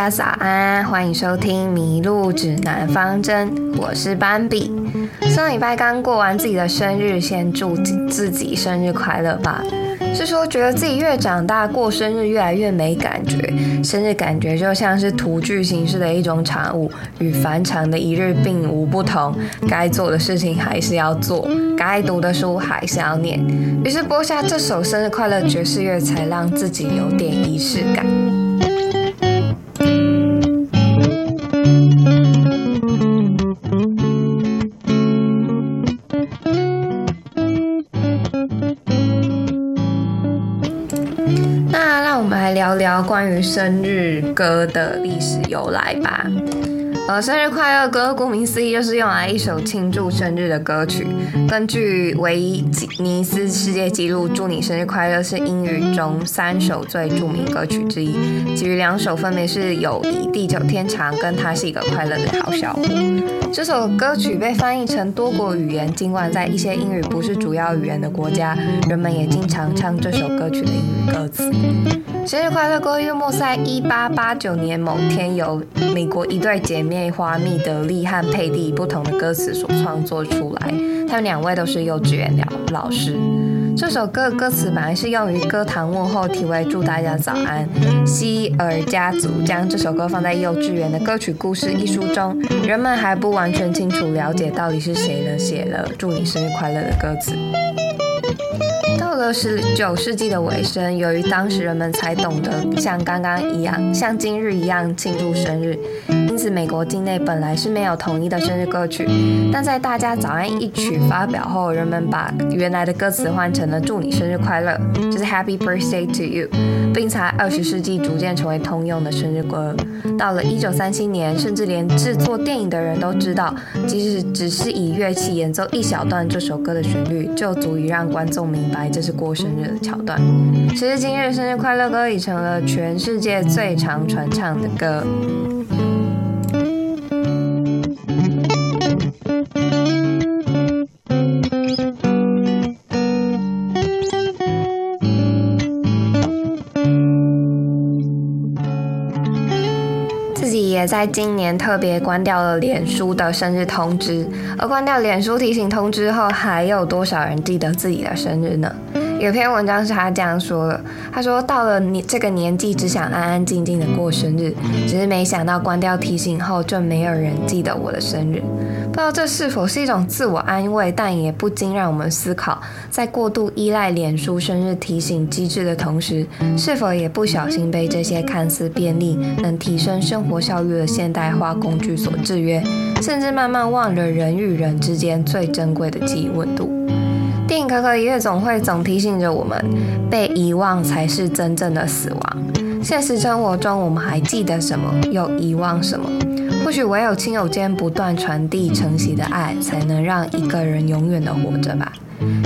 大家早安，欢迎收听《迷路指南方针》，我是斑比。上礼拜刚过完自己的生日，先祝自己生日快乐吧。是说觉得自己越长大，过生日越来越没感觉，生日感觉就像是图具形式的一种产物，与凡常的一日并无不同。该做的事情还是要做，该读的书还是要念。于是播下这首生日快乐爵士乐，才让自己有点仪式感。我们来聊聊关于生日歌的历史由来吧。呃，生日快乐歌顾名思义就是用来一首庆祝生日的歌曲。根据维尼斯世界纪录，祝你生日快乐是英语中三首最著名歌曲之一，其余两首分别是友谊、地久天长跟他是一个快乐的好小伙。这首歌曲被翻译成多国语言，尽管在一些英语不是主要语言的国家，人们也经常唱这首歌曲的英语歌词。生日快乐歌约莫在一八八九年某天，由美国一对姐妹花蜜德利和佩蒂不同的歌词所创作出来。他们两位都是幼稚园老老师。这首歌歌词本来是用于歌堂问候，题为“祝大家早安”。希尔家族将这首歌放在幼稚园的歌曲故事一书中，人们还不完全清楚了解到底是谁的写了“祝你生日快乐”的歌词。到了十九世纪的尾声，由于当时人们才懂得像刚刚一样，像今日一样庆祝生日，自美国境内本来是没有统一的生日歌曲。但在大家早安一曲发表后，人们把原来的歌词换成了祝你生日快乐，就是 Happy Birthday to you，并在二十世纪逐渐成为通用的生日歌。到了一九三七年，甚至连制作电影的人都知道，即使只是以乐器演奏一小段这首歌的旋律，就足以让观众明白这是过生日的桥段。时至今日，生日快乐歌已成了全世界最常传唱的歌。也在今年特别关掉了脸书的生日通知，而关掉脸书提醒通知后，还有多少人记得自己的生日呢？有篇文章是他这样说的：他说到了你这个年纪，只想安安静静的过生日，只是没想到关掉提醒后，就没有人记得我的生日。不知道这是否是一种自我安慰，但也不禁让我们思考，在过度依赖脸书生日提醒机制的同时，是否也不小心被这些看似便利、能提升生活效率的现代化工具所制约，甚至慢慢忘了人与人之间最珍贵的记忆温度。电影《可可夜总会》总提醒着我们，被遗忘才是真正的死亡。现实生活中，我们还记得什么？又遗忘什么？或许唯有亲友间不断传递承袭的爱，才能让一个人永远的活着吧。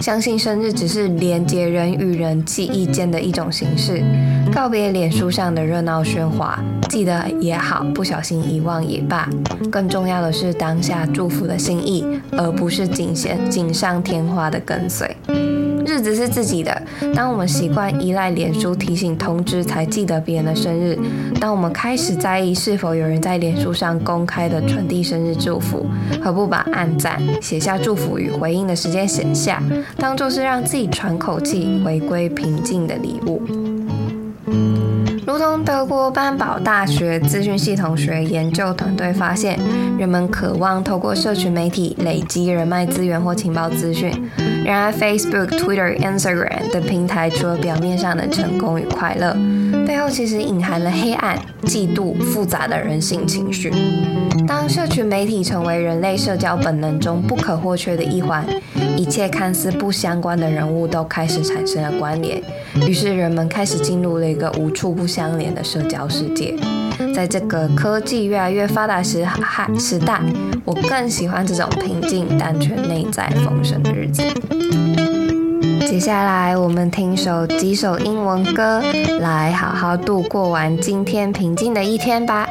相信生日只是连接人与人记忆间的一种形式，告别脸书上的热闹喧哗，记得也好，不小心遗忘也罢。更重要的是当下祝福的心意，而不是锦线锦上添花的跟随。日子是自己的，当我们习惯依赖脸书提醒通知才记得别人的生日，当我们开始在意是否有人在脸书上公开的传递生日祝福，何不把按赞、写下祝福与回应的时间写下，当做是让自己喘口气、回归平静的礼物？如同德国班堡大学资讯系统学研究团队发现，人们渴望透过社群媒体累积人脉资源或情报资讯。然而，Facebook、Twitter、Instagram 等平台除了表面上的成功与快乐，背后其实隐含了黑暗、嫉妒、复杂的人性情绪。当社群媒体成为人类社交本能中不可或缺的一环，一切看似不相关的人物都开始产生了关联，于是人们开始进入了一个无处不相连的社交世界。在这个科技越来越发达时时代，我更喜欢这种平静但却内在丰盛的日子。接下来，我们听首几首英文歌，来好好度过完今天平静的一天吧。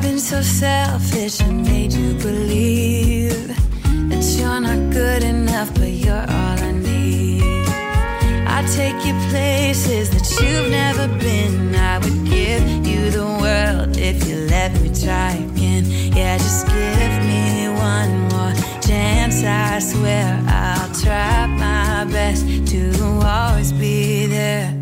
I've been so selfish and made you believe that you're not good enough, but you're all I need. I take you places that you've never been. I would give you the world if you let me try again. Yeah, just give me one more chance. I swear I'll try my best to always be there.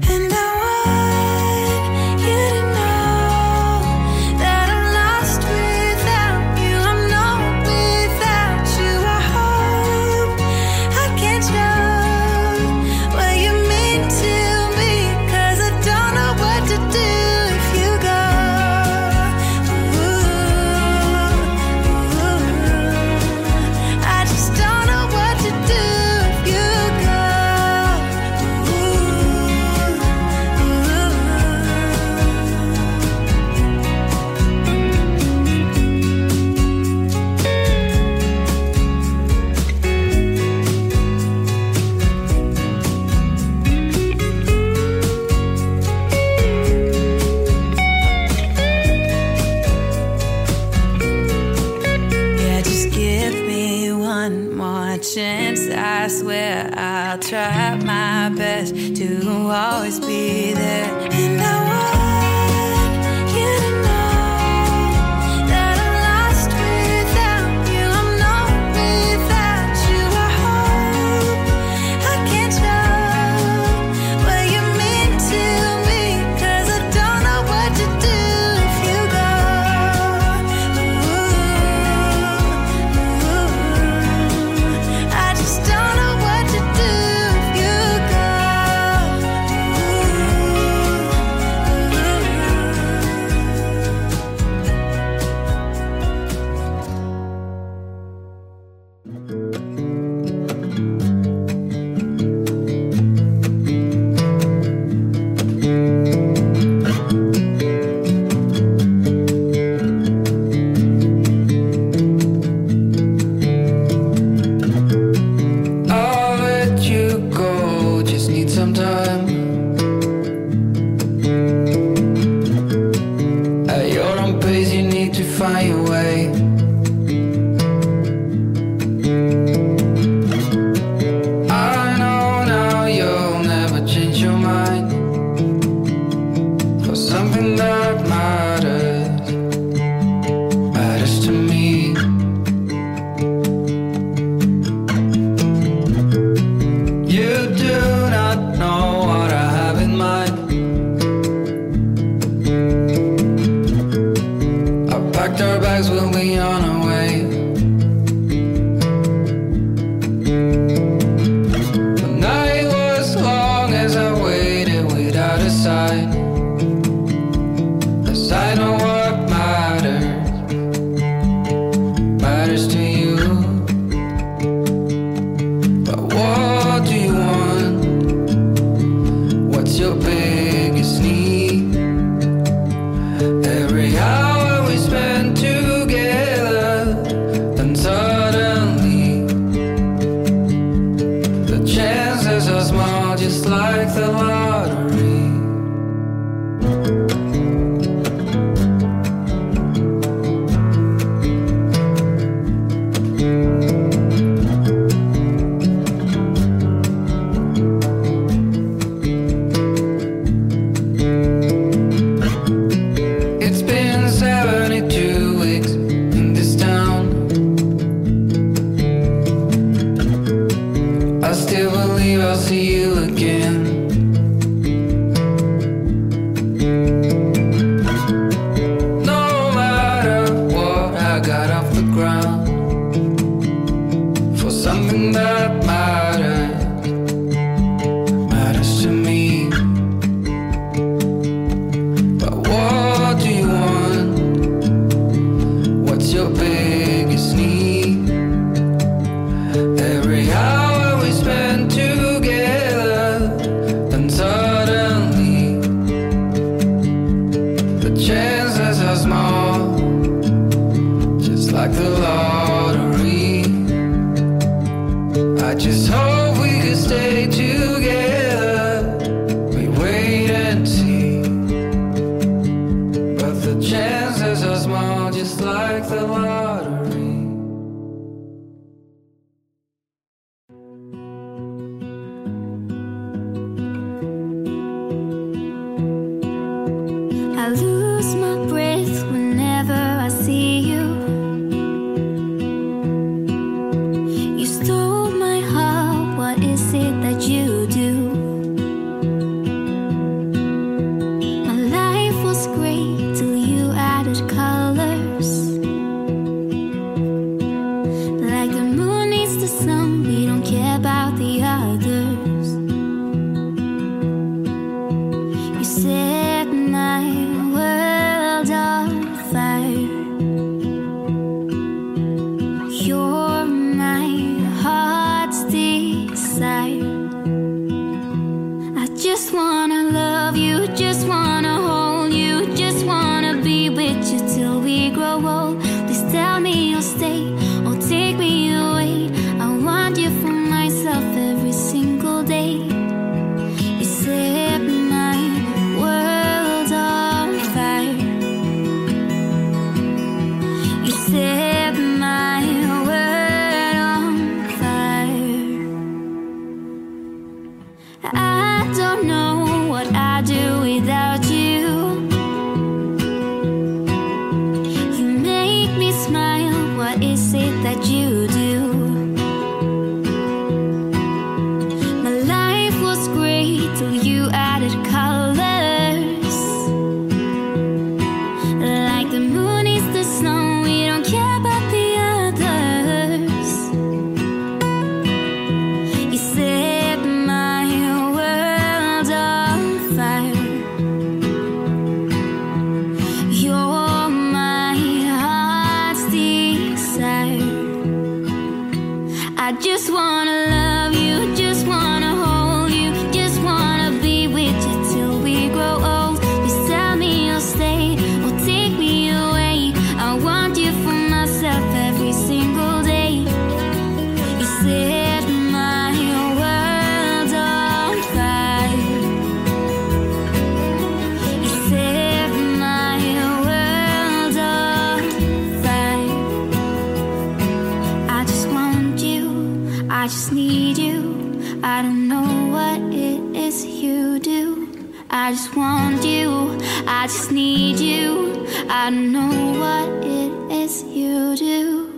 just need you. I don't know what it is you do. I just want you. I just need you. I don't know what it is you do.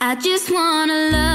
I just wanna love.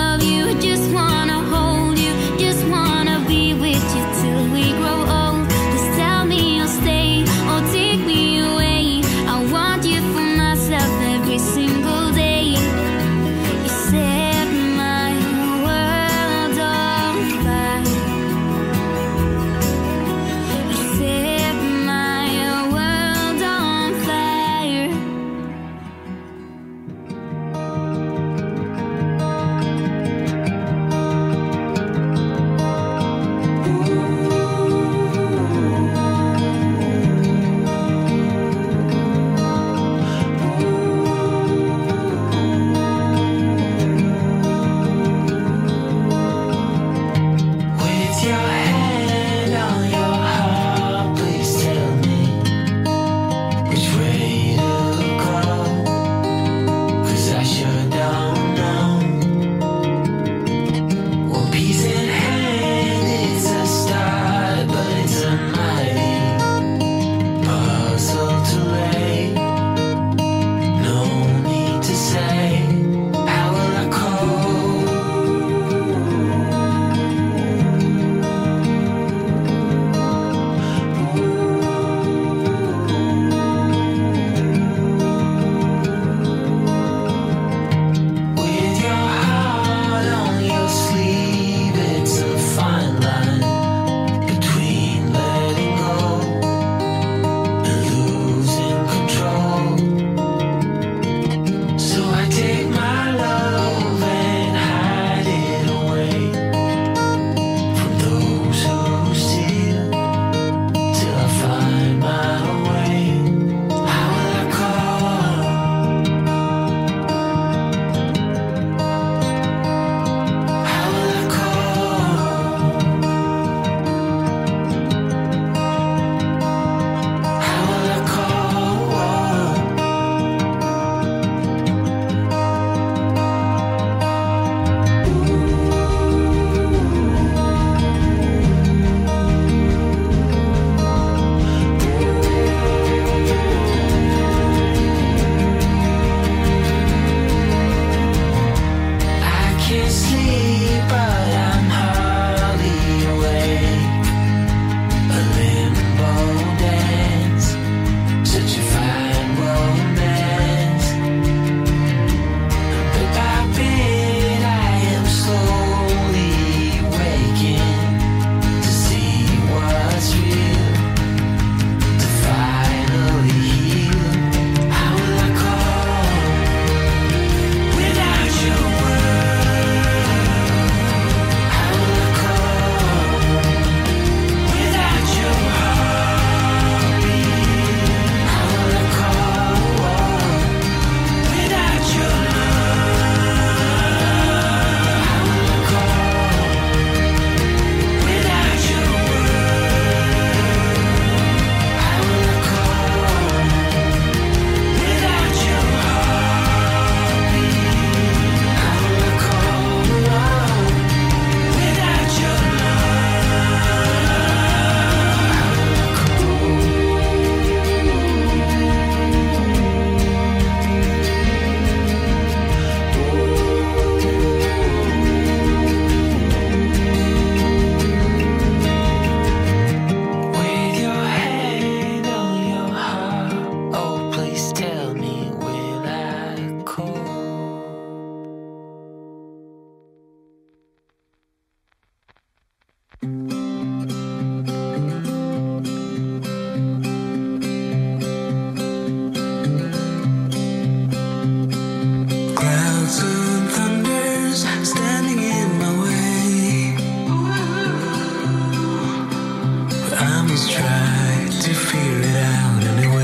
I'm just trying to figure it out.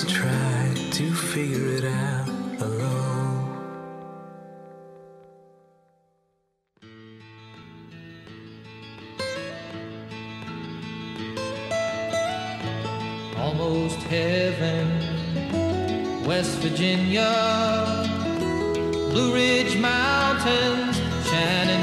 To try to figure it out alone. Almost heaven, West Virginia, Blue Ridge Mountains, Shannon.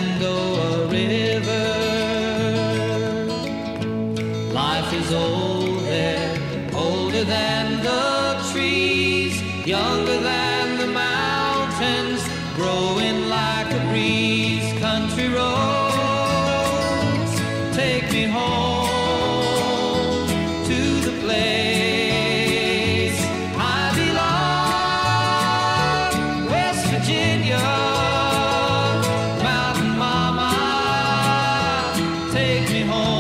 me home.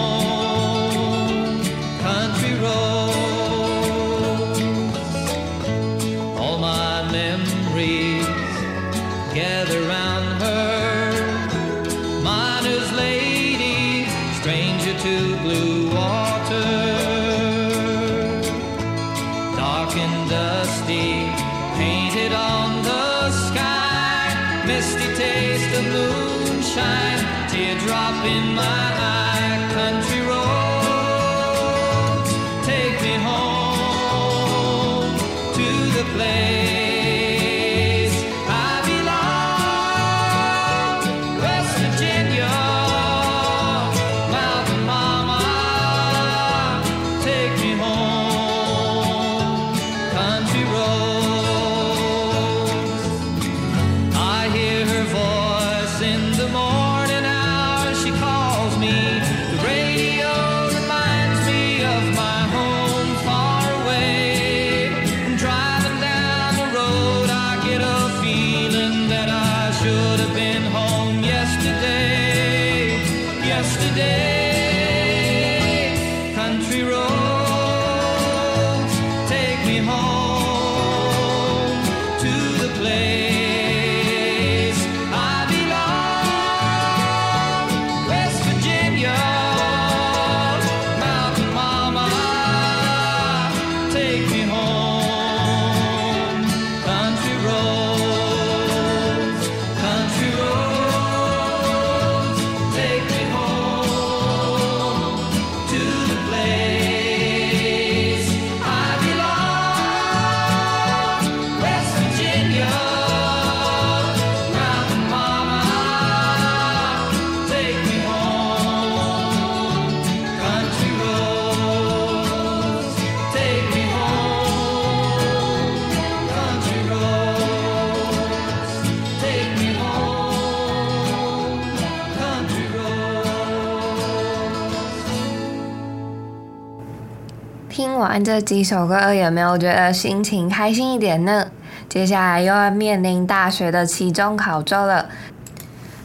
玩这几首歌，有没有觉得心情开心一点呢？接下来又要面临大学的期中考周了。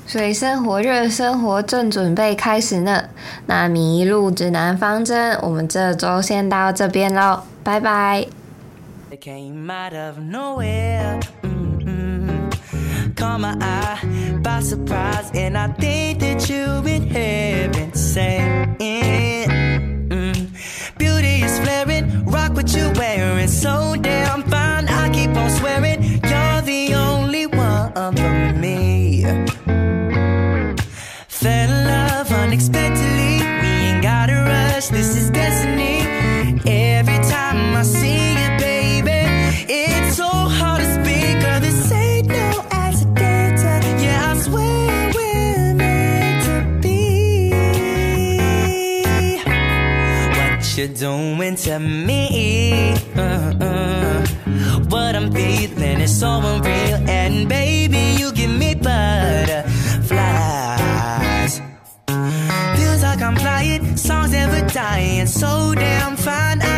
水深火热，生活正准备开始呢。那迷路指南方针，我们这周先到这边喽，拜拜。By surprise, and I think that you've been heaven sent. What you wearing, so damn fine. I keep on swearing, you're the only one for me. Fell in love unexpectedly. We ain't gotta rush, this is destiny. Every time I see you, baby, it's so hard to speak. Girl, this ain't no accident. Yeah, I swear we're meant to be. What you're doing to me, uh-uh. what I'm feeling is so unreal, and baby, you give me butterflies. Feels like I'm flying, songs never dying, so damn fine.